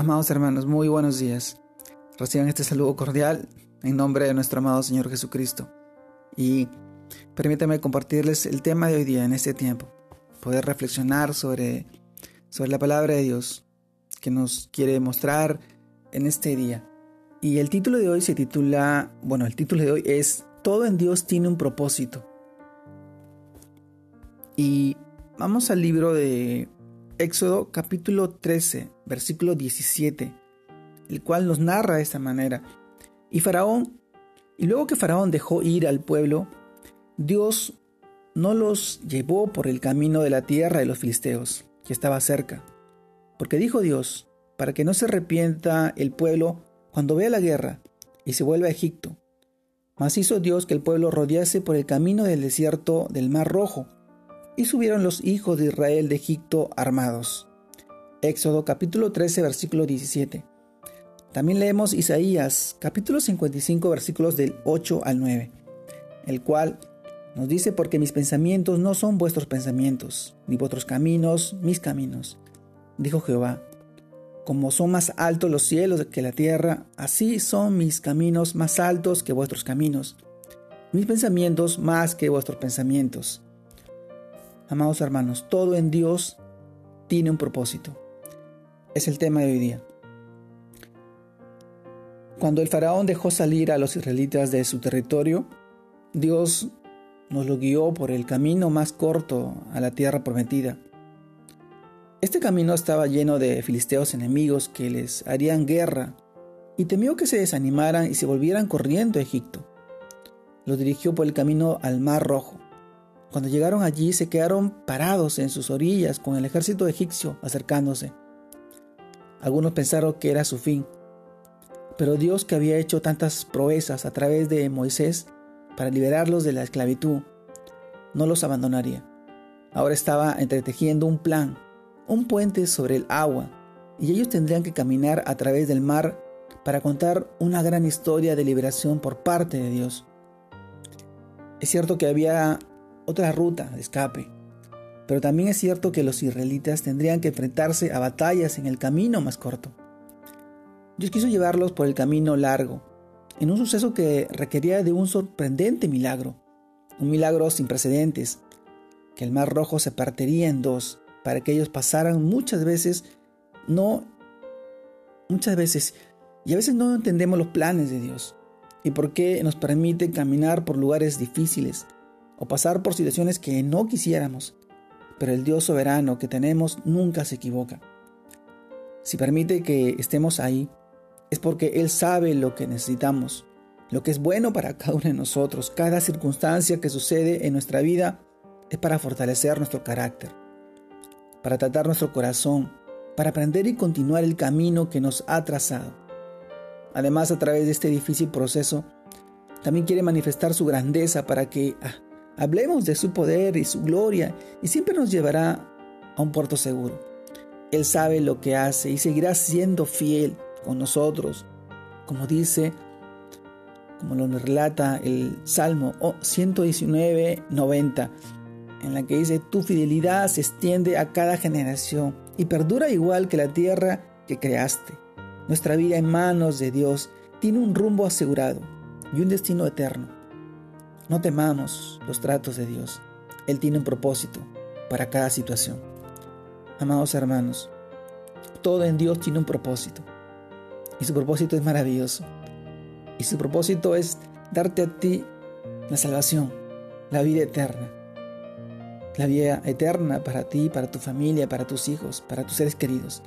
Amados hermanos, muy buenos días. Reciban este saludo cordial en nombre de nuestro amado Señor Jesucristo. Y permítanme compartirles el tema de hoy día en este tiempo. Poder reflexionar sobre, sobre la palabra de Dios que nos quiere mostrar en este día. Y el título de hoy se titula, bueno, el título de hoy es Todo en Dios tiene un propósito. Y vamos al libro de Éxodo capítulo 13, versículo 17, el cual nos narra de esta manera. Y Faraón, y luego que Faraón dejó ir al pueblo, Dios no los llevó por el camino de la tierra de los filisteos, que estaba cerca. Porque dijo Dios, para que no se arrepienta el pueblo cuando vea la guerra y se vuelva a Egipto. Mas hizo Dios que el pueblo rodease por el camino del desierto del Mar Rojo, y subieron los hijos de Israel de Egipto armados. Éxodo capítulo 13 versículo 17. También leemos Isaías capítulo 55 versículos del 8 al 9, el cual nos dice porque mis pensamientos no son vuestros pensamientos, ni vuestros caminos mis caminos, dijo Jehová. Como son más altos los cielos que la tierra, así son mis caminos más altos que vuestros caminos, mis pensamientos más que vuestros pensamientos. Amados hermanos, todo en Dios tiene un propósito. Es el tema de hoy día. Cuando el faraón dejó salir a los israelitas de su territorio, Dios nos lo guió por el camino más corto a la tierra prometida. Este camino estaba lleno de filisteos enemigos que les harían guerra y temió que se desanimaran y se volvieran corriendo a Egipto. Los dirigió por el camino al Mar Rojo. Cuando llegaron allí se quedaron parados en sus orillas con el ejército egipcio acercándose. Algunos pensaron que era su fin, pero Dios que había hecho tantas proezas a través de Moisés para liberarlos de la esclavitud, no los abandonaría. Ahora estaba entretejiendo un plan, un puente sobre el agua, y ellos tendrían que caminar a través del mar para contar una gran historia de liberación por parte de Dios. Es cierto que había otra ruta de escape. Pero también es cierto que los israelitas tendrían que enfrentarse a batallas en el camino más corto. Dios quiso llevarlos por el camino largo, en un suceso que requería de un sorprendente milagro, un milagro sin precedentes, que el mar rojo se partiría en dos para que ellos pasaran muchas veces, no, muchas veces, y a veces no entendemos los planes de Dios y por qué nos permite caminar por lugares difíciles, o pasar por situaciones que no quisiéramos, pero el Dios soberano que tenemos nunca se equivoca. Si permite que estemos ahí, es porque Él sabe lo que necesitamos, lo que es bueno para cada uno de nosotros. Cada circunstancia que sucede en nuestra vida es para fortalecer nuestro carácter, para tratar nuestro corazón, para aprender y continuar el camino que nos ha trazado. Además, a través de este difícil proceso, también quiere manifestar su grandeza para que ah, Hablemos de su poder y su gloria y siempre nos llevará a un puerto seguro. Él sabe lo que hace y seguirá siendo fiel con nosotros, como dice, como lo relata el Salmo 119, 90, en la que dice, tu fidelidad se extiende a cada generación y perdura igual que la tierra que creaste. Nuestra vida en manos de Dios tiene un rumbo asegurado y un destino eterno. No temamos los tratos de Dios. Él tiene un propósito para cada situación. Amados hermanos, todo en Dios tiene un propósito. Y su propósito es maravilloso. Y su propósito es darte a ti la salvación, la vida eterna. La vida eterna para ti, para tu familia, para tus hijos, para tus seres queridos.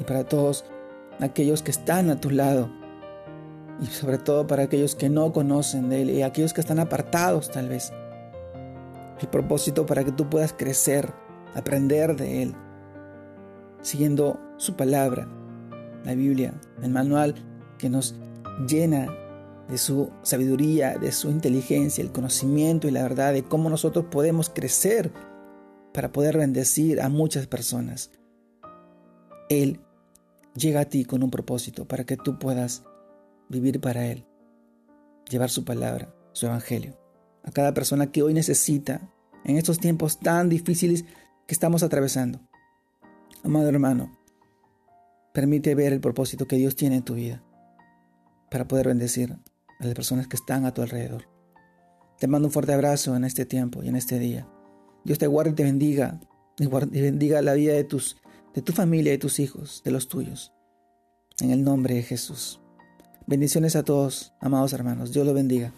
Y para todos aquellos que están a tu lado y sobre todo para aquellos que no conocen de Él y aquellos que están apartados tal vez. El propósito para que tú puedas crecer, aprender de Él, siguiendo su palabra, la Biblia, el manual que nos llena de su sabiduría, de su inteligencia, el conocimiento y la verdad de cómo nosotros podemos crecer para poder bendecir a muchas personas. Él llega a ti con un propósito para que tú puedas vivir para Él, llevar su palabra, su evangelio, a cada persona que hoy necesita en estos tiempos tan difíciles que estamos atravesando. Amado hermano, permite ver el propósito que Dios tiene en tu vida para poder bendecir a las personas que están a tu alrededor. Te mando un fuerte abrazo en este tiempo y en este día. Dios te guarde y te bendiga y bendiga la vida de, tus, de tu familia, de tus hijos, de los tuyos. En el nombre de Jesús. Bendiciones a todos, amados hermanos. Dios los bendiga.